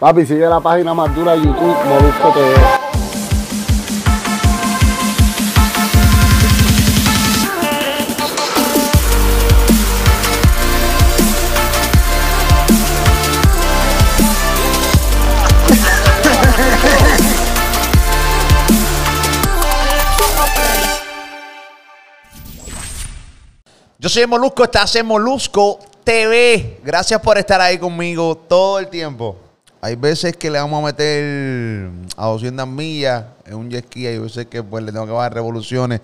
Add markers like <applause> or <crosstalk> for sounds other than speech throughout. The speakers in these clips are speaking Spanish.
Papi, sigue la página más dura de YouTube, Molusco TV. Yo soy Molusco, estás en Molusco TV. Gracias por estar ahí conmigo todo el tiempo. Hay veces que le vamos a meter a 200 millas en un jet ski, hay veces que pues le tengo que bajar revoluciones,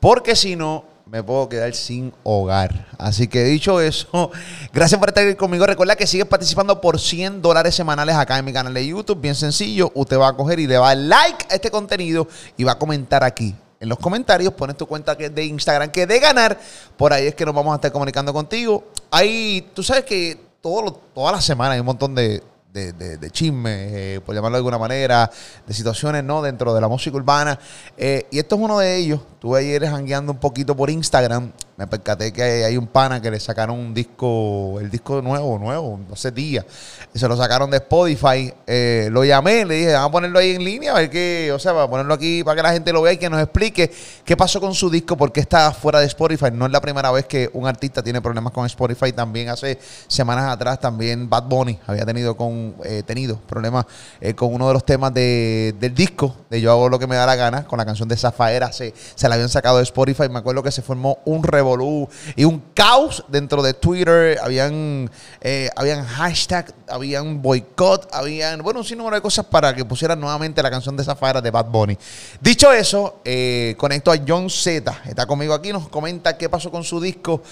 porque si no, me puedo quedar sin hogar. Así que dicho eso, <laughs> gracias por estar conmigo. Recuerda que sigues participando por 100 dólares semanales acá en mi canal de YouTube. Bien sencillo, usted va a coger y le va a dar like a este contenido y va a comentar aquí en los comentarios, pones tu cuenta de Instagram que de ganar, por ahí es que nos vamos a estar comunicando contigo. Ahí, tú sabes que todo, toda la semana hay un montón de, de, de, chismes, eh, por llamarlo de alguna manera, de situaciones ¿no? dentro de la música urbana. Eh, y esto es uno de ellos. Tuve ayer jangueando un poquito por Instagram. Me percaté que hay, un pana que le sacaron un disco, el disco nuevo, nuevo, hace días. Se lo sacaron de Spotify. Eh, lo llamé, le dije, vamos a ponerlo ahí en línea, a ver qué, o sea, para ponerlo aquí para que la gente lo vea y que nos explique qué pasó con su disco, por qué está fuera de Spotify. No es la primera vez que un artista tiene problemas con Spotify. También hace semanas atrás, también Bad Bunny había tenido, con, eh, tenido problemas eh, con uno de los temas de, del disco, de Yo hago lo que me da la gana, con la canción de Zafaera. Se, se la habían sacado de Spotify. Me acuerdo que se formó un revolú y un caos dentro de Twitter. Habían, eh, habían hashtag, habían boicot, habían, bueno, un sinnúmero de cosas para que pusieran nuevamente la canción de Zafara de Bad Bunny. Dicho eso, eh, conecto a John Z. Está conmigo aquí, nos comenta qué pasó con su disco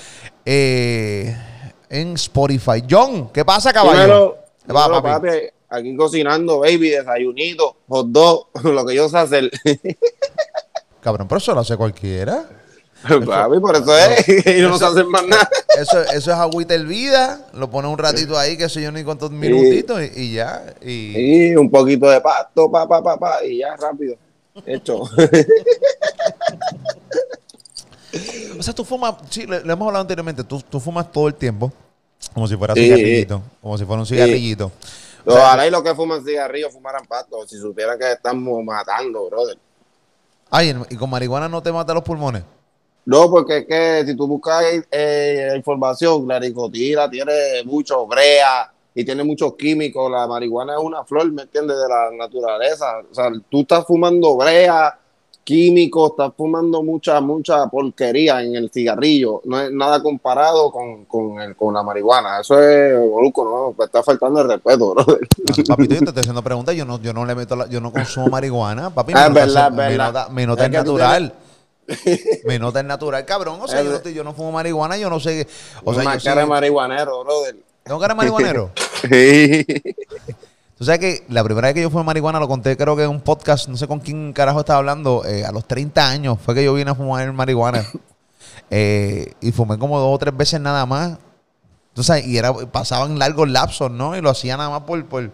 eh, en Spotify. John, ¿qué pasa, caballo? ¿Qué va, papi? Aquí cocinando, baby, desayunito, hot dog, <laughs> lo que yo sé hacer. Cabrón, pero eso lo hace cualquiera. Papi, por eso es. <laughs> y no se hacen más nada. Eso, eso es agüita vida, Lo pone un ratito ahí, que sé yo, ni cuántos minutitos y, ya. Y... un poquito de pasto, pa, pa, pa, pa, y ya rápido. Hecho. <laughs> o sea, tú fumas, sí, le, hemos hablado anteriormente, tú, tú, fumas todo el tiempo, como si fuera cigarrillito, como si fuera un cigarrillito. Ojalá y los que fuman cigarrillos fumaran pasto, si supieran que estamos matando, brother. Ay, ¿y con marihuana no te mata los pulmones? No, porque es que si tú buscas eh, información, la nicotina tiene mucho brea y tiene muchos químicos. La marihuana es una flor, ¿me entiendes? De la naturaleza. O sea, tú estás fumando brea, químicos, estás fumando mucha, mucha porquería en el cigarrillo. No es nada comparado con, con, la marihuana. Eso es, boluco, ¿no? Me está faltando el respeto, bro. papi, yo te estoy haciendo preguntas. Yo no, yo no le meto yo no consumo marihuana. Papi, ah, verdad, verdad. Me nota, natural. <laughs> Me nota el natural, cabrón. O sea, yo no, fumo marihuana, yo no sé. O sea, yo cara de marihuanero, brother. ¿Tengo cara de marihuanero? <laughs> sí. Tú sabes que la primera vez que yo fui a marihuana lo conté, creo que en un podcast, no sé con quién carajo estaba hablando, eh, a los 30 años fue que yo vine a fumar marihuana. <laughs> Eh, y fumé como dos o tres veces nada más. Entonces, y era, pasaban largos lapsos, ¿no? Y lo hacía nada más por, por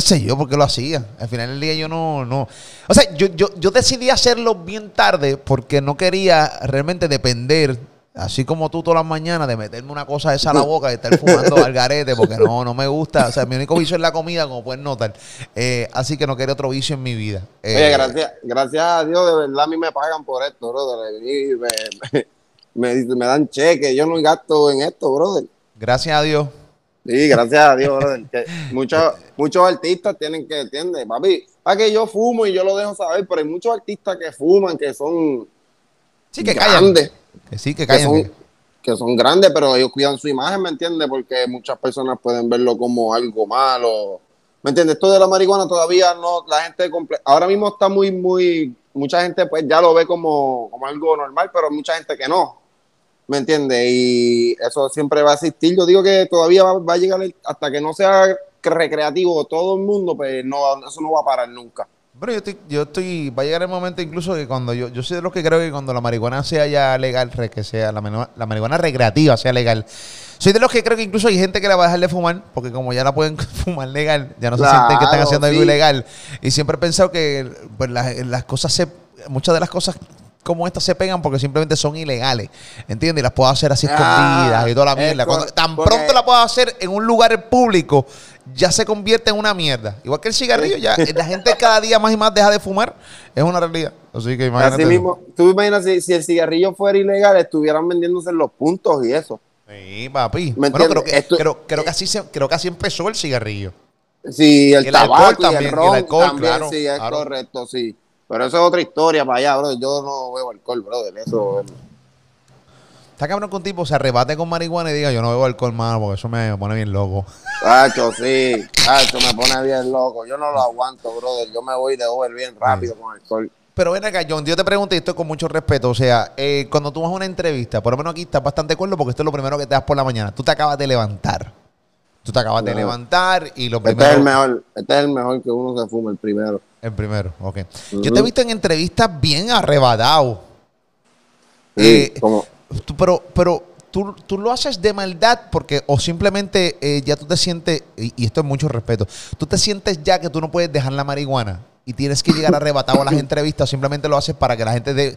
sé yo por qué lo hacía. Al final del día yo no, no. O sea, yo, yo, yo decidí hacerlo bien tarde porque no quería realmente depender Así como tú todas las mañanas de meterme una cosa esa a la boca y estar <laughs> fumando al garete, porque no, no me gusta. O sea, mi único vicio es la comida, como pueden notar. Eh, así que no quería otro vicio en mi vida. Oye, eh, gracias, gracias a Dios, de verdad a mí me pagan por esto, brother. <laughs> Me, me, dan cheques, yo no gasto en esto, brother. Gracias a Dios. Sí, gracias a Dios, brother. muchos, muchos artistas tienen que, ¿entiendes? Papi, para que yo fumo y yo lo dejo saber, pero hay muchos artistas que fuman, que son sí, que grandes. Que sí, que caen. Que son, grandes, pero ellos cuidan su imagen, ¿me entiendes? Porque muchas personas pueden verlo como algo malo. ¿Me entiendes? Esto de la marihuana todavía no, la gente, ahora mismo está muy, muy, mucha gente pues ya lo ve como, como algo normal, pero mucha gente que no. ¿Me entiendes? Y eso siempre va a existir. Yo digo que todavía va, va a llegar hasta que no sea recreativo todo el mundo, pues no, eso no va a parar nunca. Bueno, yo estoy, yo estoy, va a llegar el momento incluso que cuando yo, yo soy de los que creo que cuando la marihuana sea ya legal, que sea la, la marihuana recreativa sea legal, soy de los que creo que incluso hay gente que la va a dejar de fumar, porque como ya la pueden <laughs> fumar legal, ya no se sienten que están haciendo algo ilegal. Y siempre he pensado que pues, las, las cosas se, muchas de las cosas como estas se pegan porque simplemente son ilegales. ¿Entiendes? Y las puedo hacer así escondidas y toda la mierda. tan pronto la puedo hacer en un lugar público, ya se convierte en una mierda. Igual que el cigarrillo, ya la gente cada día más y más deja de fumar, es una realidad. Así que imagínate. Así mismo, tú imaginas si, si el cigarrillo fuera ilegal, estuvieran vendiéndose en los puntos y eso. Sí, papi. ¿Me Bueno, creo que, Esto- creo, creo que así se- creo que así empezó el cigarrillo. Sí, el, el tabaco alcohol y también, el y el ron alcohol, también, claro, sí, es claro. correcto, sí. Pero eso es otra historia para allá, bro. Yo no bebo alcohol, brother. Eso Está cabrón que un tipo se arrebate con marihuana y diga, yo no bebo alcohol, mano, porque eso me pone bien loco. Tacho, sí. Tacho, me pone bien loco. Yo no lo aguanto, brother. Yo me voy de over bien rápido con alcohol. Pero ven acá, John, yo te pregunto y esto con mucho respeto. O sea, eh, cuando tú vas a una entrevista, por lo menos aquí estás bastante cuerdo porque esto es lo primero que te das por la mañana. Tú te acabas de levantar. Tú te acabas de levantar y lo Este primero. es el mejor. Este es el mejor que uno se fuma, el primero. El primero, ok. Yo te he visto en entrevistas bien arrebatado. Sí, Eh, como, Tú- pero, pero tú, tú lo haces de maldad porque, o simplemente eh, ya tú te sientes, y, y esto es mucho respeto, tú te sientes ya que tú no puedes dejar la marihuana y tienes que llegar arrebatado a las <coughs> entrevistas, o simplemente lo haces para que la gente te,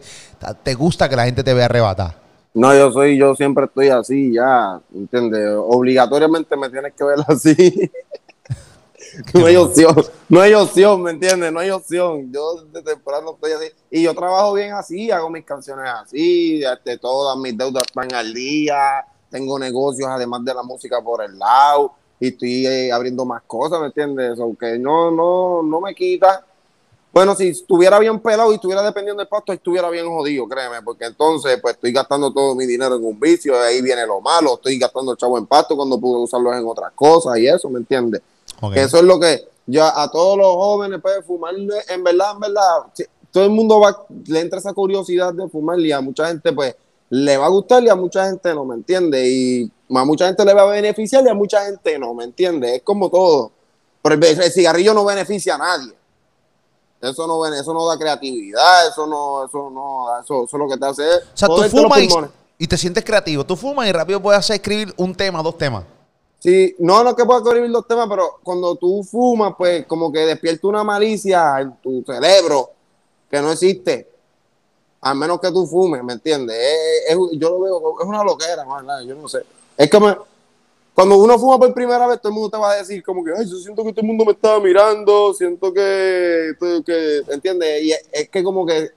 te gusta que la gente te vea arrebatada. No, yo soy, yo siempre estoy así, ya, ¿entiendes? Obligatoriamente me tienes que ver <laughs> así. no hay opción, no hay opción, ¿me entiendes? No hay opción. Yo desde temprano estoy así. Y yo trabajo bien así, hago mis canciones así, este, todas mis deudas están al día, tengo negocios además de la música por el lado, y estoy eh, abriendo más cosas, ¿me entiendes? Aunque no, no, no me quita. Bueno, si estuviera bien pelado y estuviera dependiendo del pasto, estuviera bien jodido, créeme, porque entonces pues estoy gastando todo mi dinero en un vicio, y ahí viene lo malo, estoy gastando el chavo en pasto cuando pude usarlos en otras cosas y eso, ¿me entiendes? Ok. Que eso es lo que yo a todos los jóvenes pues fumar en verdad, en verdad, todo el mundo va, le entra esa curiosidad de fumar y a mucha gente pues le va a gustar y a mucha gente no, ¿me entiende? Y a mucha gente le va a beneficiar y a mucha gente no, ¿me entiende? Es como todo. Pero el, el cigarrillo no beneficia a nadie. Eso no, eso no da creatividad, eso no, eso no, eso, eso lo que te hace es O sea, tú fumas y, te sientes creativo. Tú fumas y rápido puedes hacer escribir un tema, dos temas. Sí, no, no es que puedas escribir los temas, pero cuando tú fumas, pues como que despierta una malicia en tu cerebro que no existe. A menos que tú fumes, ¿me entiendes? Es- es- yo lo veo, es una loquera, man, yo no sé. Es como, cuando uno fuma por primera vez, todo el mundo te va a decir como que, ay, yo siento que todo el mundo me está mirando, siento que, que ¿entiendes? Y es, es que como que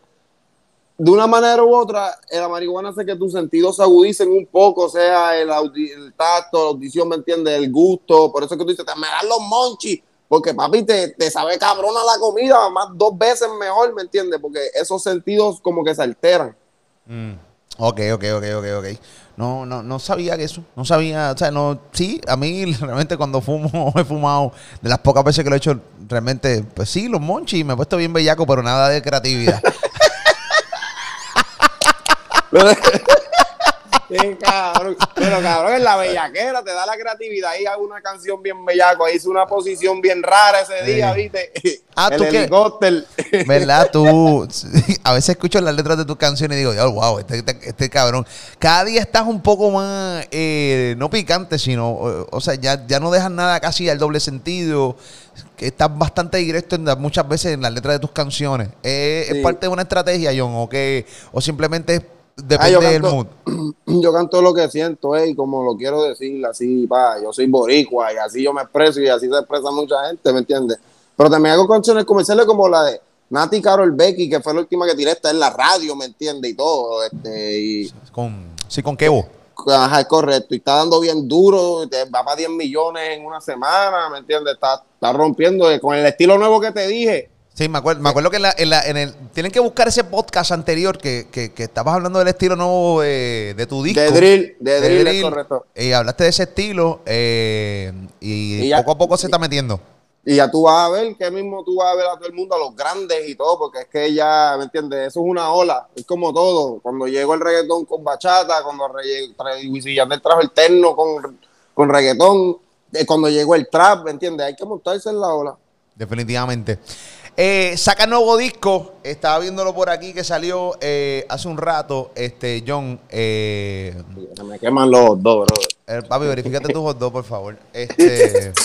de una manera u otra, la marihuana hace que tus sentidos se agudicen un poco, sea el, el tacto, la audición, ¿me entiendes? El gusto. Por eso es que tú dices, te me dan los monchis. Porque papi, te, te sabe cabrona la comida, más dos veces mejor, ¿me entiendes? Porque esos sentidos como que se alteran. Mm. Ok, ok, ok, ok, ok. No, no, no sabía que eso. No sabía, o sea, no, sí, a mí <laughs> realmente cuando fumo, <laughs> he fumado, de las pocas veces que lo he hecho, realmente, pues sí, los monchis, me he puesto bien bellaco, pero nada de creatividad. <laughs> Sí, cabrón. Pero cabrón, en la bellaquera te da la creatividad. Ahí hago una canción bien bellaco. Ahí hice una posición bien rara ese día, Sí. ¿viste? Ah, el ¿tú qué? helicóptero. ¿Verdad? Tú, a veces escucho las letras de tus canciones y digo, "Ya, wow, este, este- este cabrón. Cada día estás un poco más, eh, no picante, sino, o sea, ya, ya no dejas nada casi al doble sentido. Estás bastante directo en la- muchas veces en las letras de tus canciones. Eh, ¿Es parte de una estrategia, John? ¿O, que, o simplemente es- depende Ah, del canto- mood? <clears throat> yo canto lo que siento, eh, y como lo quiero decir, así, pa, yo soy boricua y así yo me expreso y así se expresa mucha gente, ¿me entiendes? Pero también hago canciones comerciales como la de Nati Carol Becky, que fue la última que tiré, está en la radio, ¿me entiendes? Y todo, este, y Con, sí, con Kevo. ajá, es correcto, y está dando bien duro, va para 10 millones en una semana, ¿me entiendes? Está, está rompiendo eh, con el estilo nuevo que te dije. Sí, me acuerdo, me acuerdo que en, la- en la- en el... Tienen que buscar ese podcast anterior que, que, que estabas hablando del estilo nuevo de, de tu disco. De drill, de De drill, correcto. Y hablaste de ese estilo eh, y, Y ya- poco a poco se está metiendo. Y ya tú vas a ver que mismo tú vas a ver a todo el mundo, a los grandes y todo, porque es que ya, ¿me entiendes? Eso es una ola, es como todo. Cuando llegó el reggaetón con bachata, cuando Wisin Yandel trajo el terno con, con reggaetón, eh, cuando llegó el trap, ¿me entiendes? Hay que montarse en la ola. Definitivamente. Eh, saca nuevo disco. Estaba viéndolo por aquí que salió eh, hace un rato. Este, John. Eh, Se me queman los dos, brother. eh, papi, verifícate tus hot dogs, por favor. Este. <laughs>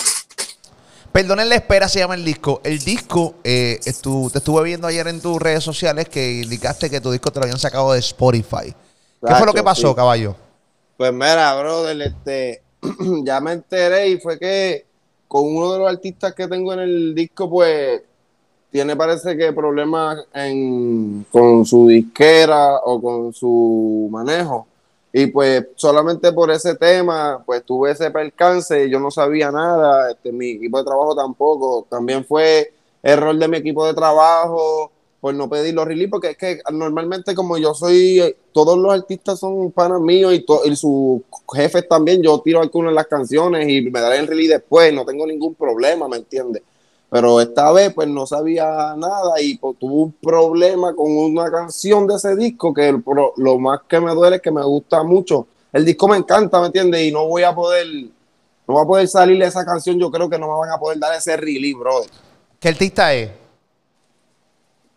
Perdonen la espera, se llama el disco. El disco, estu- te estuve viendo ayer en tus redes sociales que indicaste que tu disco te lo habían sacado de Spotify. ¿Qué fue lo que pasó, sí. caballo? Pues mira, brother, este, <clears throat> ya me enteré y fue que con uno de los artistas que tengo en el disco, pues tiene parece que problemas en, con su disquera o con su manejo. Y pues solamente por ese tema, pues tuve ese percance, yo no sabía nada, este, mi equipo de trabajo tampoco. También fue error de mi equipo de trabajo por no pedir los release, porque es que normalmente como yo soy, todos los artistas son panas míos y, y sus jefes también, yo tiro algunos en las canciones y me daré el release después, no tengo ningún problema, ¿me entiendes? Pero esta vez pues no sabía nada y pues, tuve un problema con una canción de ese disco que lo más que me duele es que me gusta mucho. El disco me encanta, ¿me entiendes? Y no voy a poder, no va a poder salir esa canción, yo creo que no me van a poder dar ese release, brother. ¿Qué artista es?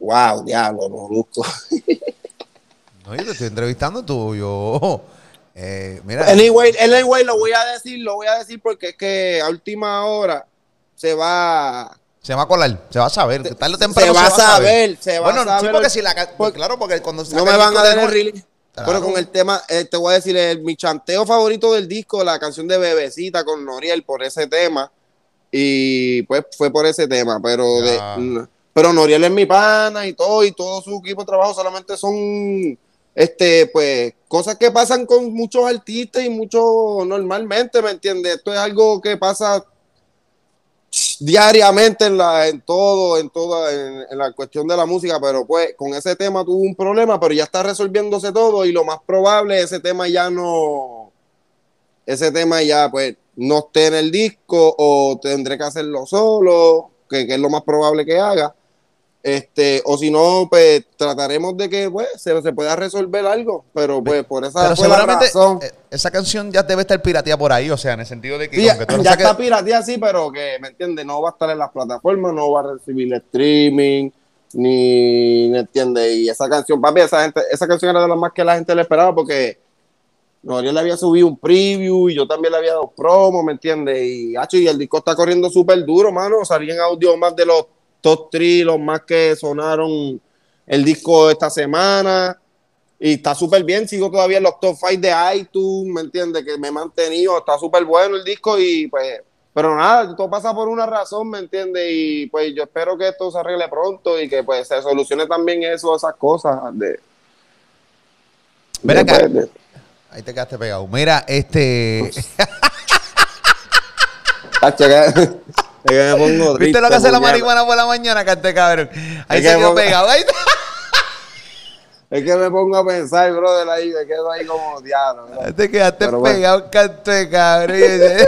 Wow, diablo, no busco. <laughs> no, yo te estoy entrevistando tú, yo. Eh, mira. Anyway, anyway, lo voy a decir, lo voy a decir porque es que a última hora se va se va a colar, se va a saber. Se, se, va, a saber, se va bueno, a saber. Sí, porque si la, pues, claro, porque cuando no me van a dar el release. Pero con el tema, eh, te voy a decir, el, mi chanteo favorito del disco, la canción de Bebecita con Noriel por ese tema. Y pues fue por ese tema, pero de, pero Noriel es mi pana y todo, y todo su equipo de trabajo solamente son este, pues, cosas que pasan con muchos artistas y muchos normalmente, ¿me entiendes? Esto es algo que pasa diariamente en la en todo en toda en, la cuestión de la música pero pues con ese tema tuvo un problema pero ya está resolviéndose todo y lo más probable ese tema ya no ese tema ya pues no esté en el disco o tendré que hacerlo solo que, que es lo más probable que haga este, o si no, pues trataremos de que pues, se, se pueda resolver algo, pero pues por esa razón. Eh, esa canción ya debe estar pirateada por ahí, o sea, en el sentido de que. ya está pirateada, sí, pero que, ¿me entiendes? No va a estar en las plataformas, no va a recibir streaming, ni, ¿me entiendes? Y esa canción, papi, esa, gente, esa canción era de las más que la gente le esperaba porque Noriel le había subido un preview y yo también le había dado promo, ¿me entiendes? Y, y el disco está corriendo súper duro, mano. Salían audio más de los top 3, los más que sonaron el disco esta semana. Y está súper bien, sigo todavía en los top 5 de iTunes, ¿me entiendes? Que me he mantenido, está súper bueno el disco y pues, pero nada, todo pasa por una razón, ¿me entiendes? Y pues yo espero que esto se arregle pronto y que pues se solucione también eso, esas cosas de... Mira acá. Ahí te quedaste pegado. Mira, este... Es que me pongo triste, ¿Viste lo que hace la marihuana por la mañana, cante cabrón? Ahí se quedó pegado. Ahí <laughs> Es que me pongo a pensar, brother, ahí me quedo ahí como diablo. Te quedaste Pero pegado, bueno. cante cabrón. <laughs>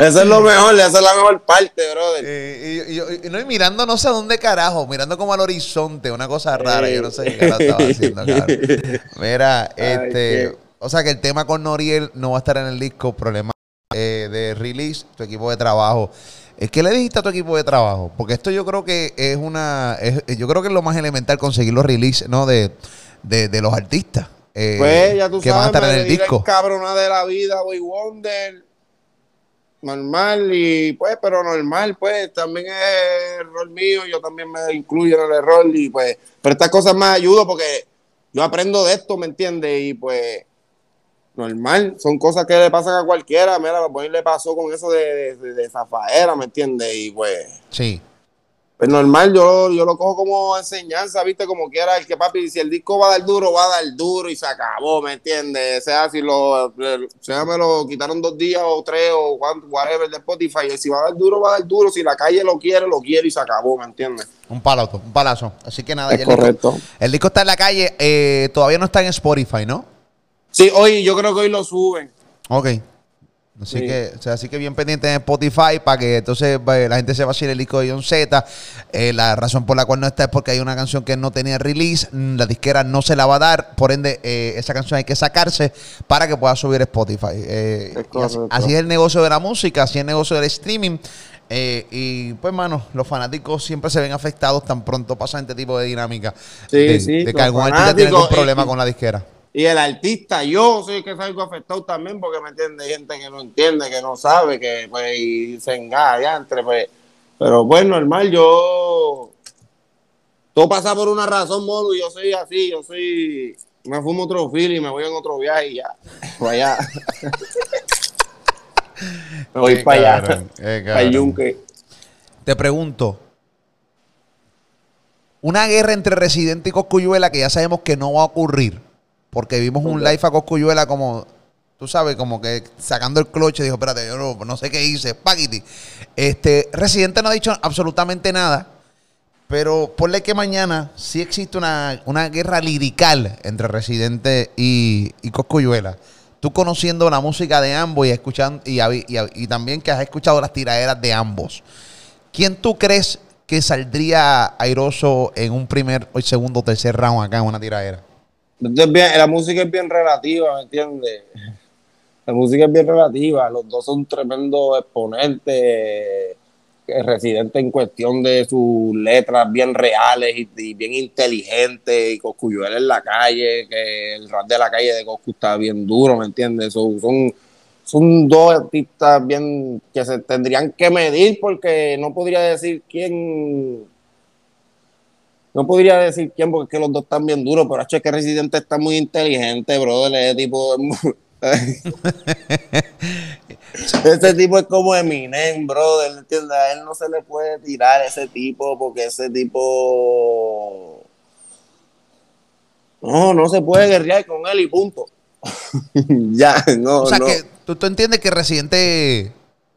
Eso es lo mejor, esa es la mejor parte, brother. Eh, y, y, no, y, mirando no sé a dónde carajo, mirando como al horizonte, una cosa rara, yo no sé qué carajo estaba haciendo, cabrón. Mira, <laughs> este, o sea que el tema con Noriel no va a estar en el disco, problema eh, de release, tu equipo de trabajo. ¿Qué le dijiste a tu equipo de trabajo? Porque esto yo creo que es una. yo creo que es lo más elemental conseguir los releases ¿no? de, de, los artistas. Eh, pues ya tú que sabes, van a estar en el disco. cabrona de la vida, Boy Wonder. Normal, y pues, pero normal, pues también es error mío. Yo también me incluyo en el error, y pues, pero estas cosas me ayudan porque yo aprendo de esto, ¿me entiendes? Y pues normal, son cosas que le pasan a cualquiera. Mira, pues le pasó con eso de, de, de zafaera, ¿me entiendes? Y pues. Sí. Pues normal, yo, yo lo cojo como enseñanza, viste, como quiera, el que papi, si el disco va a dar duro, va a dar duro y se acabó, ¿me entiendes? O sea, si lo, sea, me lo quitaron dos días o tres o whatever de Spotify, si va a dar duro, va a dar duro, si la calle lo quiere, lo quiere y se acabó, ¿me entiendes? Un palazo, un palazo. Así que nada, es correcto. el disco está en la calle, eh, todavía no está en Spotify, ¿no? Sí, hoy yo creo que hoy lo suben. Ok. Así, que, o sea, así que bien pendiente en Spotify para que entonces la gente se va a hacer el disco de John Z. Eh, la razón por la cual no está es porque hay una canción que no tenía release, mm, la disquera no se la va a dar, por ende eh, esa canción hay que sacarse para que pueda subir Spotify. Eh, así, es el negocio de la música, así es el negocio del streaming. y pues, mano, los fanáticos siempre se ven afectados tan pronto pasa este tipo de dinámica. Sí, de, sí, de que algún artista tiene un problema con la disquera. Y el artista, yo soy que salgo afectado también porque me entiende gente que no entiende, que no sabe, que pues y se engaña entre pues. Pero pues normal, yo todo pasa por una razón, modo, y yo soy así, yo soy me fumo otro y me voy en otro viaje y ya. Pues allá. <laughs> Me voy Qué para allá. cabrón, <laughs> Para yunque. Te pregunto. Una guerra entre Residente y Coscuyuela que ya sabemos que no va a ocurrir. Porque vimos un live a Coscuyuela como, tú sabes, como que sacando el cloche. Dijo, espérate, yo no, no sé qué hice. Paquiti. Este, Residente no ha dicho absolutamente nada. Pero ponle que mañana sí existe una, una guerra lirical entre Residente y, y Coscuyuela. Tú conociendo la música de ambos y escuchando y, habi- y, y también que has escuchado las tiraderas de ambos. ¿Quién tú crees que saldría airoso en un primer, o segundo o tercer round acá en una tiradera? Entonces, bien, la música es bien relativa, ¿me entiendes? La música es bien relativa. Los dos son tremendos exponentes, eh, residentes en cuestión de sus letras bien reales y, bien inteligentes. Y Coscuyuela en la calle, que el rap de la calle de Coscu está bien duro, ¿me entiendes? Son, son, son dos artistas bien que se tendrían que medir porque no podría decir quién no podría decir quién, porque es que los dos están bien duros, pero es que Residente está muy inteligente, brother. Ese tipo. <laughs> ese tipo es como Eminem, brother. ¿entiendes? A él no se le puede tirar ese tipo, porque ese tipo. No, no se puede guerrear con él y punto. <laughs> ya, no. o sea no. que tú, tú entiendes que Residente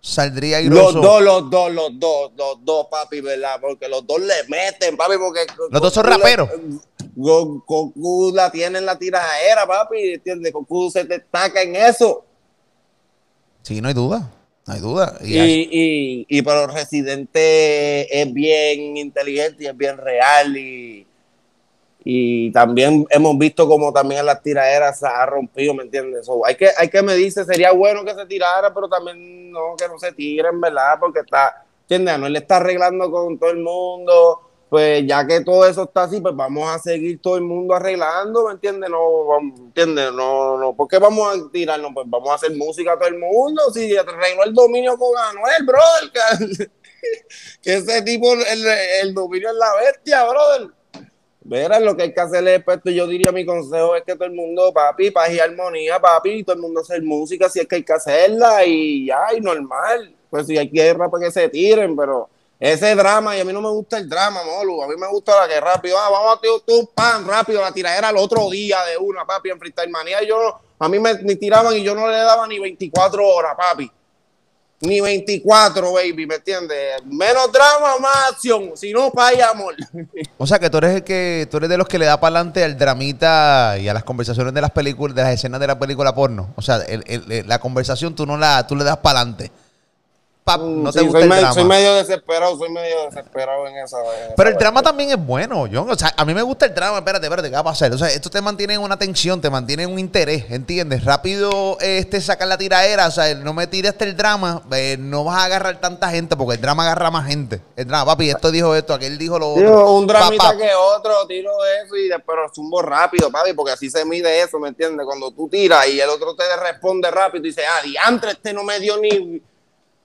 saldría Los airoso. dos, los dos, los dos, los dos, papi, ¿verdad? Porque los dos le meten, papi, porque... Los dos son raperos. Go- Goku la tiene en la tiradera, papi, ¿entiendes? Goku se destaca en eso. Sí, no hay duda. No hay duda. Y, Y, y, y pero Residente es bien inteligente y es bien real y, y también hemos visto como también las tiraderas se ha rompido, ¿me entiendes? So, hay que hay que medirse, sería bueno que se tirara, pero también no que no se tiren, ¿verdad? Porque está, ¿entiendes? No le está arreglando con todo el mundo, pues ya que todo eso está así, pues vamos a seguir todo el mundo arreglando, ¿me entiendes? No, ¿entiendes? No, no, ¿por qué vamos a tirarnos? Pues vamos a hacer música a todo el mundo, si arregló el dominio con Anuel, brother, <laughs> que, que ese tipo, el, el dominio es la bestia, brother. Verás, lo que hay que hacerle es esto. Yo diría mi consejo es que todo el mundo, papi, paz y armonía, papi, todo el mundo hacer música si es que hay que hacerla y ya, y normal. Pues si hay guerra, para que se tiren, pero ese drama, y a mí no me gusta el drama, Molu, a mí me gusta la que rápido, ah, vamos a tirar tú, pan, rápido, la tiradera al otro día de una, papi, en Freestyle Manía, yo, a mí me, me tiraban y yo no le daba ni 24 horas, papi. Ni 24, baby, ¿me entiendes? Menos drama, más acción. Si no, pay amor. O sea que tú eres el que, tú eres de los que le da para adelante al dramita y a las conversaciones de las películas, de las escenas de la película porno. O sea, el- el- la conversación tú no la, tú le das para adelante. Pap, no te gusta soy, el me- drama. soy medio desesperado, soy medio desesperado en esa. en esa Pero el drama también es bueno, John. O sea, a mí me gusta el drama. Espérate, espérate, ¿qué va a pasar? O sea, esto te mantiene en una tensión, te mantiene en un interés, ¿entiendes? Rápido este, sacar la tiraera. O sea, no me tires el drama, eh, no vas a agarrar tanta gente porque el drama agarra más gente. El drama, papi, esto dijo esto, aquel dijo lo otro. Un dramita Pa, pa. que otro, tiro eso y después zumbo rápido, papi, porque así se mide eso, ¿me entiendes? Cuando tú tiras y el otro te responde rápido y dice, ah, diantre, este no me dio ni,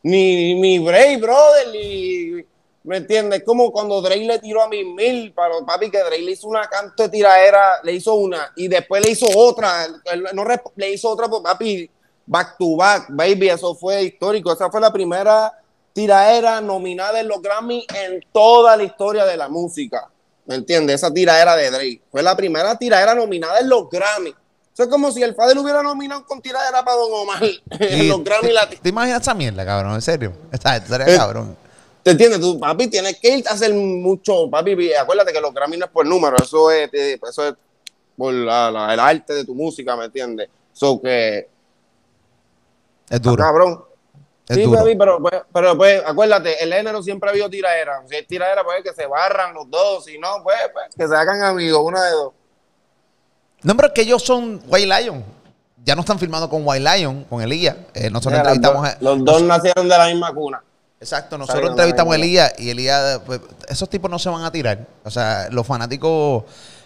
ni, ni break, brother, ni, ¿me entiendes? Como cuando Drake le tiró a mis mil, para papi, que Drake le hizo una canto de tiraera, le hizo una y después le hizo otra, no le hizo otra, pues, papi, back to back, baby, eso fue histórico, esa fue la primera tiraera nominada en los Grammy en toda la historia de la música. ¿Me entiendes? Esa tiraera de Drake. Fue la primera tiraera nominada en los Grammy. Eso es como si el Fader hubiera nominado con tiradera para Don Omar <laughs> en los Grammy latinos. ¿Te imaginas esa mierda, cabrón? ¿En serio? Esta, sería Eh, cabrón. ¿Te entiendes? Tú, papi, tienes que ir a hacer mucho. Papi, acuérdate que los Grammy no es por número, eso es, eso es por la- la- el arte de tu música, ¿me entiendes? So que, Es duro. cabrón. Es sí, duro. papi, pero, pues, pero pues, acuérdate, el género siempre ha habido tiraera. Si hay tiraera, pues que se barran los dos. Si no, pues, pues, que se hagan amigos, una de dos. No, pero es que ellos son White Lion. Ya no están filmando con White Lion, con Elías. Eh, nosotros Mira, entrevistamos dos- a, los dos nacieron de la misma cuna. Exacto, nosotros entrevistamos a Elías y Elías, pues, esos tipos no se van a tirar. O sea, los fanáticos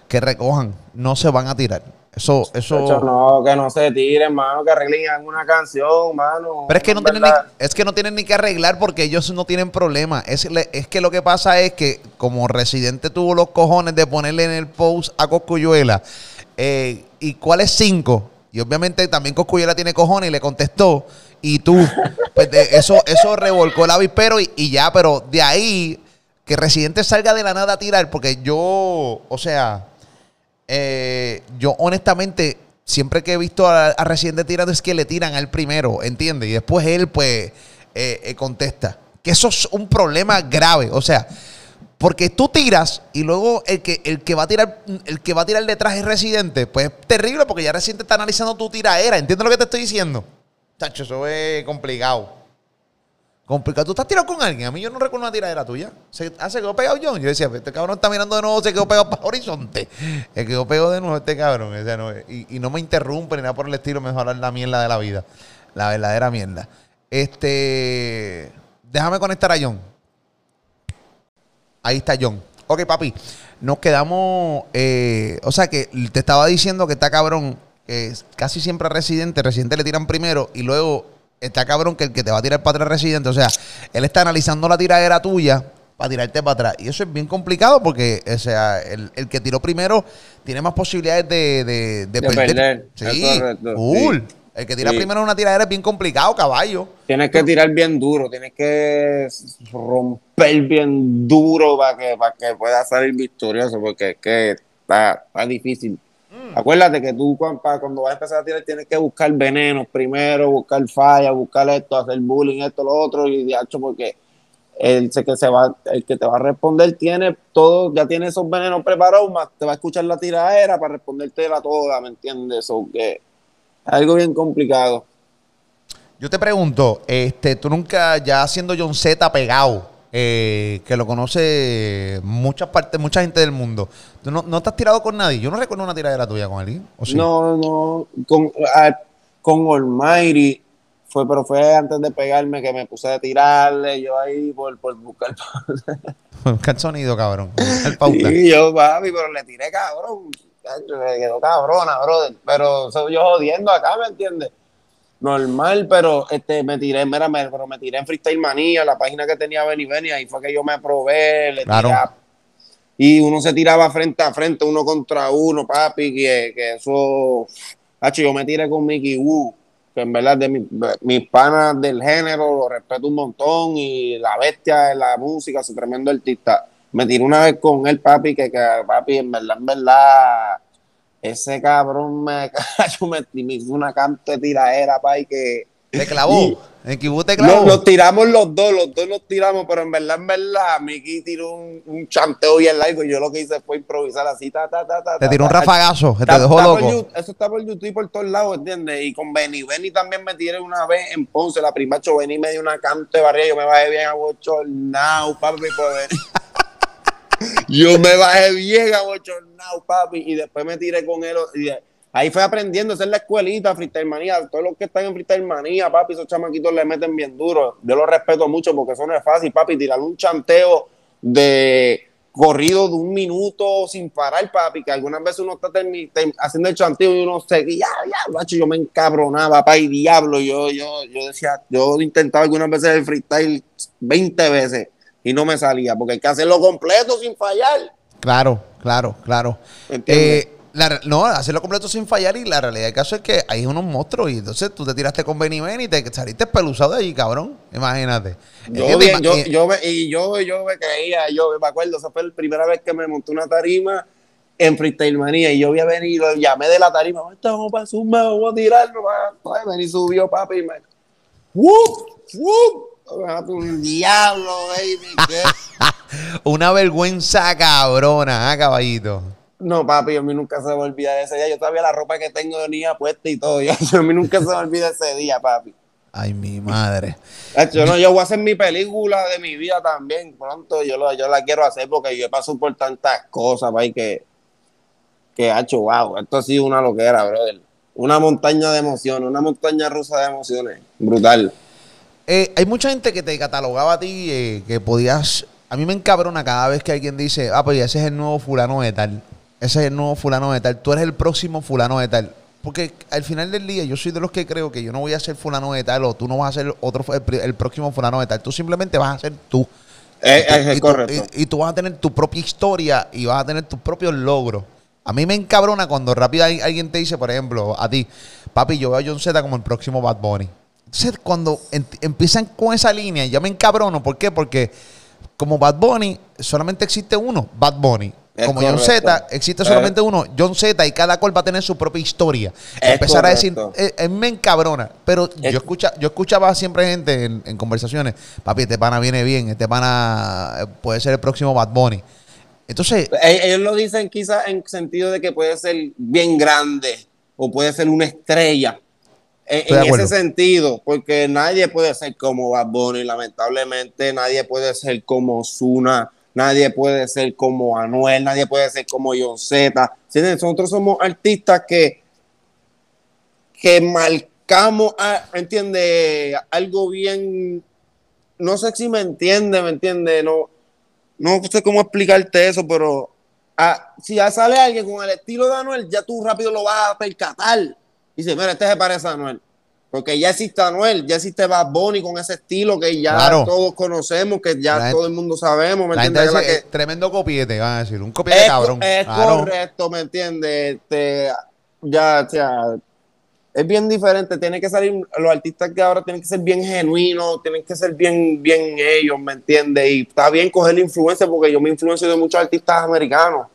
que recojan no se van a tirar. Eso, eso. Hecho, no, que no se tiren, mano, que arreglen una canción, mano. Pero es que no tienen ni, es que no tienen ni que arreglar porque ellos no tienen problema. Es, es que lo que pasa es que como Residente tuvo los cojones de ponerle en el post a Coscuyuela, eh, ¿y cuál es cinco? Y obviamente también Coscuyuela tiene cojones y le contestó. y tú. Pues eso, eso revolcó el avispero y, y ya, pero de ahí que Residente salga de la nada a tirar, porque yo, o sea, eh, yo honestamente, siempre que he visto a, Residente tirando es que le tiran al primero, ¿entiendes? Y después él, pues, eh, eh, contesta. Que eso es un problema grave, o sea, porque tú tiras y luego el que, el que va a tirar, el que va a tirar detrás es Residente, pues es terrible porque ya Residente está analizando tu tiraera, ¿entiendes lo que te estoy diciendo? Chacho, eso es complicado. Complicado. ¿Tú estás tirado con alguien? A mí yo no recuerdo una tiradera tuya. ¿Se, ah, se quedó pegado John. Yo decía, este cabrón está mirando de nuevo, se quedó pegado para horizonte. Se quedó pegado de nuevo este cabrón. y, no me interrumpe ni nada por el estilo, me hablar la mierda de la vida. La verdadera mierda. Este. Déjame conectar a John. Ahí está John. Ok, papi. Nos quedamos. Eh, o sea que te estaba diciendo que está cabrón. Que casi siempre residente. Residente le tiran primero y luego está cabrón que el que te va a tirar para atrás residente, o sea, él está analizando la tiradera tuya para tirarte para atrás. Y eso es bien complicado porque, o sea, el, que tiró primero tiene más posibilidades de, de, perder. Sí, cool. El que tira primero una tiradera es bien complicado, caballo. Tienes que tirar bien duro, tienes que romper bien duro para que, para que pueda salir victorioso, porque es que está, está difícil. Mm. Acuérdate que tú cuando vas a empezar a tirar tienes que buscar venenos primero, buscar falla, buscar esto, hacer bullying, esto, lo otro, y de hecho porque el que se va, el que te va a responder tiene todo, ya tiene esos venenos preparados, más te va a escuchar la tiradera para responderte la toda, ¿me entiendes? O que algo bien complicado. Yo te pregunto, este, tú nunca ya siendo John Z pegado, eh, que lo conoce muchas partes, mucha gente del mundo. ¿Tú no, no te has tirado con nadie? Yo no recuerdo una tiradera tuya con alguien. No, no. Con, a, con Almighty fue, pero fue antes de pegarme que me puse a tirarle. Yo ahí por, por buscar. <laughs> buscar sonido, cabrón. <laughs> Sí, yo, papi, pero le tiré cabrón. Me quedó cabrona, brother. Pero soy yo jodiendo acá, ¿me entiendes? normal, pero este me tiré, mira, me, pero me tiré en Freestyle Manía, la página que tenía Benny Benny, ahí fue que yo me aprobé, le y uno se tiraba frente a frente, uno contra uno, papi, que, que eso, hacho, yo me tiré con Mickey Wu, que en verdad de mis panas del género lo respeto un montón y la bestia de la música, su tremendo artista. Me tiré una vez con él, papi, que, que papi, en verdad, en verdad, ese cabrón me, <laughs> me, me hizo una cante tiradera, y que. ¿Te clavó? ¿En te clavó? No, nos tiramos los dos, los dos nos tiramos, pero en verdad, en verdad, Miki tiró un, un chanteo bien largo y yo lo que hice fue improvisar así, ta, ta, ta, ta. Te tiró un rafagazo, te dejó loco. eso está por YouTube y por todos lados, ¿entiendes? Y con Benny, Benny también me tiré una vez en Ponce, la primacho, Benny me dio una cante de barriga, yo me bajé bien a now, papi, por Benny. Yo me bajé bien abochornado, papi, y después me tiré con él. Y ahí fue aprendiendo a hacer la escuelita, freestyle manía. Todos los que están en freestyle manía, papi, esos chamaquitos le meten bien duro. Yo los respeto mucho porque eso no es fácil, papi. Tirar un chanteo de corrido de un minuto sin parar, papi, que algunas veces uno está haciendo el chanteo y uno se ya, ya, macho, yo me encabronaba, papi, diablo, yo, yo, yo decía, yo intentaba algunas veces el freestyle 20 veces y no me salía, porque hay que hacerlo completo sin fallar. Claro, claro, claro. Eh, no, hacerlo completo sin fallar y la realidad del caso es que hay unos monstruos y entonces tú te tiraste con Benny Ben y te saliste peluzado de allí, cabrón. Imagínate. Yo, bien, yo, yo, y yo, yo me creía, yo me acuerdo, esa fue la primera vez que me monté una tarima en Freestyle Manía y yo había venido, llamé de la tarima, vamos para Zumba, vamos a tirarlo, para, venir subió papi y me... ¡Wup! ¡Wup! Un diablo, baby. <laughs> Una vergüenza cabrona, ¿ah, caballito? No, papi, a mí nunca se me olvida ese día. Yo todavía la ropa que tengo venía puesta y todo. <laughs> a mí nunca se me olvida ese día, papi. Ay, mi madre. Yo, no, yo voy a hacer mi película de mi vida también. Pronto yo, lo, yo la quiero hacer porque yo paso por tantas cosas, papi, que, que ha hecho, wow, esto ha sido una loquera, brother. Una montaña de emociones, una montaña rusa de emociones. Brutal. Eh, hay mucha gente que te catalogaba a ti eh, que podías. A mí me encabrona cada vez que alguien dice, ah, pues ese es el nuevo fulano de tal. Ese es el nuevo fulano de tal. Tú eres el próximo fulano de tal. Porque al final del día yo soy de los que creo que yo no voy a ser fulano de tal o tú no vas a ser otro el, próximo fulano de tal. Tú simplemente vas a ser tú. Eh, es, correcto. y, tú vas a tener tu propia historia y vas a tener tus propios logros. A mí me encabrona cuando rápido alguien te dice, por ejemplo, a ti, papi, yo veo a John Z como el próximo Bad Bunny. Entonces, cuando empiezan con esa línea, ya me encabrono. ¿Por qué? Porque como Bad Bunny, solamente existe uno, Bad Bunny. como John Z, existe solamente uno, John Z, y cada cual va a tener su propia historia. Empezar a decir, eh, me encabrona. Pero yo, escucha, yo escuchaba siempre gente en, conversaciones, papi, este pana viene bien, este pana eh, puede ser el próximo Bad Bunny. Entonces. Ellos lo dicen quizás en sentido de que puede ser bien grande o puede ser una estrella. En, ese sentido, porque nadie puede ser como Bad Bunny, lamentablemente, nadie puede ser como Zuna, nadie puede ser como Anuel, nadie puede ser como John Z. Nosotros somos artistas que, que marcamos, entiende, algo bien, no sé si me entiende, me entiende, no, no sé cómo explicarte eso, pero ah, si ya sale alguien con el estilo de Anuel, ya tú rápido lo vas a percatar dice, mira, este se parece a Anuel. Porque ya existe Anuel, ya existe Bad Bunny con ese estilo que ya todos conocemos, que ya todo el mundo sabemos. ¿me entiendes? Que, tremendo copiete, van a decir, un copiete cabrón. Es correcto, ¿me entiendes? Este, ya, o sea, es bien diferente. Tiene que salir, los artistas que ahora tienen que ser bien genuinos, tienen que ser bien, bien ellos, ¿me entiendes? Y está bien coger la influencia, porque yo me influencio de muchos artistas americanos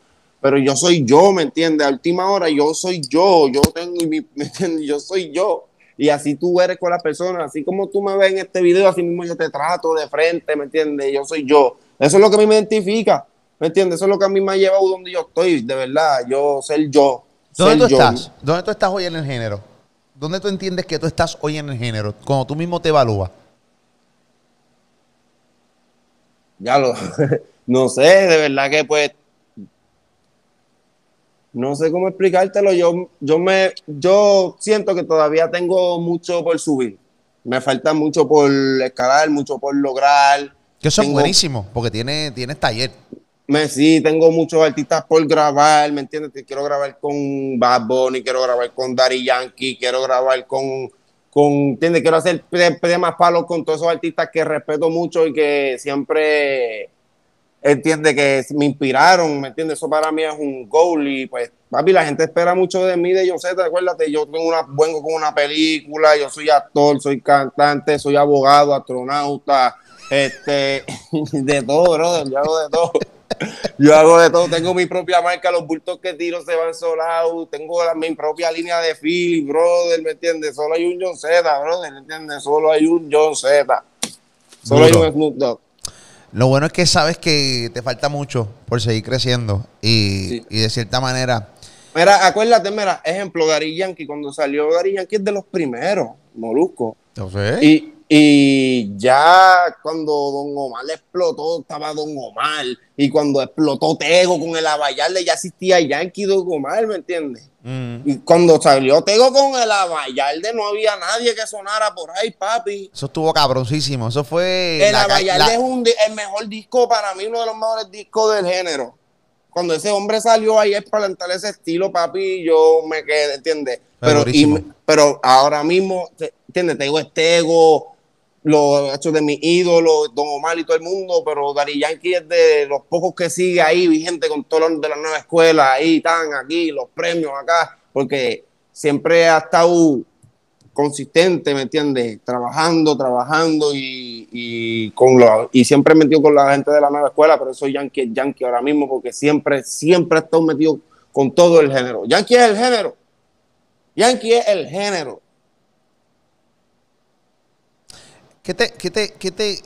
pero yo soy yo, ¿me entiendes? A última hora yo soy yo, yo tengo, mi, <laughs> ¿me entiendes? Yo soy yo. Y así tú eres con las personas, así como tú me ves en este video, así mismo yo te trato de frente, ¿me entiendes? Yo soy yo. Eso es lo que a mí me identifica, ¿me entiendes? Eso es lo que a mí me ha llevado donde yo estoy, de verdad, yo ser yo. ¿Dónde tú estás? ¿Dónde tú estás hoy en el género? ¿Dónde tú entiendes que tú estás hoy en el género? Cuando tú mismo te evalúas. Ya lo, <laughs> no sé, de verdad que pues no sé cómo explicártelo. Yo, yo, me, yo siento que todavía tengo mucho por subir. Me falta mucho por escalar, mucho por lograr. Que eso es buenísimo, porque tiene, tienes taller. Me, sí, tengo muchos artistas por grabar, ¿me entiendes? Quiero grabar con Bad Bunny, quiero grabar con Daddy Yankee, quiero grabar con, con ¿entiendes? Quiero hacer temas palos con todos esos artistas que respeto mucho y que siempre entiende que me inspiraron, ¿me entiendes? Eso para mí es un goal y pues, papi, la gente espera mucho de mí, de sé, acuérdate, yo tengo una, vengo con una película, yo soy actor, soy cantante, soy abogado, astronauta, este, <laughs> de todo, brother, yo hago de todo. Yo hago de todo, tengo mi propia marca, los bultos que tiro se van solados, tengo mi propia línea de Philly, brother, ¿me entiendes? Solo hay un John Z, brother, ¿me entiendes? Solo hay un John Z. Solo hay un Snoop Dogg. Lo bueno es que sabes que te falta mucho por seguir creciendo y, de cierta manera. Mira, acuérdate, mira, ejemplo, Gary Yankee, cuando salió Gary Yankee es de los primeros, Molusco. Y, y ya cuando Don Omar explotó, estaba Don Omar. Y cuando explotó Tego con el Abayarle, ya existía Yankee Don Omar, ¿me entiendes? Mm. Y cuando salió Tego con el Abayarde, no había nadie que sonara por ahí, papi. Eso estuvo cabroncísimo. Eso fue. El Abayarde es un, el mejor disco para mí, uno de los mejores discos del género. Cuando ese hombre salió ahí es para plantar ese estilo, papi, yo me quedé, ¿entiendes? Pero, pero ahora mismo, ¿entiendes? Te digo, Estego los hechos de mi ídolo, Don Omar y todo el mundo, pero Dari Yankee es de los pocos que sigue ahí, vigente con todos los de la nueva escuela, ahí están, aquí, los premios acá, porque siempre ha estado consistente, ¿me entiendes? Trabajando, trabajando y, con lo, y siempre metido con la gente de la nueva escuela, pero soy Yankee Yankee ahora mismo porque siempre, siempre ha estado metido con todo el género. Yankee es el género. Yankee es el género. ¿Qué te, qué te, qué te,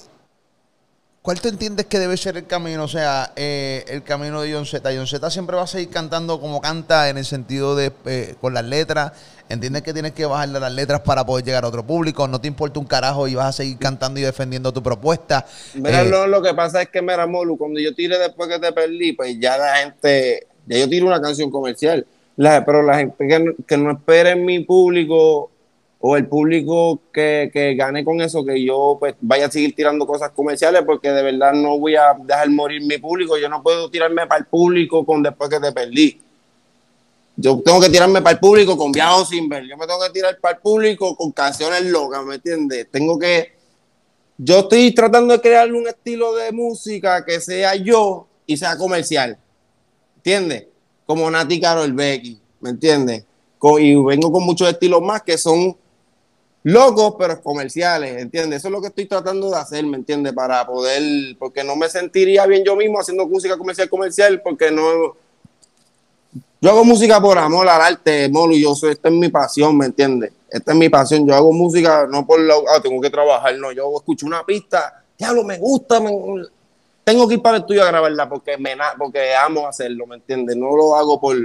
¿Cuál tú entiendes que debe ser el camino? O sea, eh, el camino de John Z. John Z siempre va a seguir cantando como canta en el sentido de eh, con las letras. ¿Entiendes que tienes que bajarle las letras para poder llegar a otro público? No te importa un carajo y vas a seguir cantando y defendiendo tu propuesta. Mira, eh, lo, que pasa es que, mira, Molu, cuando yo tire después que te perdí, pues ya la gente, ya yo tiro una canción comercial. pero la gente que, que no espera en mi público o el público que, que, gane con eso, que yo pues vaya a seguir tirando cosas comerciales, porque de verdad no voy a dejar morir mi público. Yo no puedo tirarme para el público con después que te perdí. Yo tengo que tirarme para el público con Viajo sin ver. Yo me tengo que tirar para el público con canciones locas, ¿me entiendes? Tengo que. Yo estoy tratando de crear un estilo de música que sea yo y sea comercial. ¿Entiendes? Como Nati Carol Becky, ¿me entiendes? Y vengo con muchos estilos más que son locos, pero comerciales, ¿entiendes? Eso es lo que estoy tratando de hacer, ¿me entiendes? Para poder, porque no me sentiría bien yo mismo haciendo música comercial comercial, porque no... Yo hago música por amor al arte, Molo, y yo soy, esta es mi pasión, ¿me entiendes? Esta es mi pasión, yo hago música no por la, ah, tengo que trabajar, no, yo escucho una pista, lo me gusta, me, tengo que ir para el estudio a grabarla porque, me, porque amo hacerlo, ¿me entiendes? No lo hago por,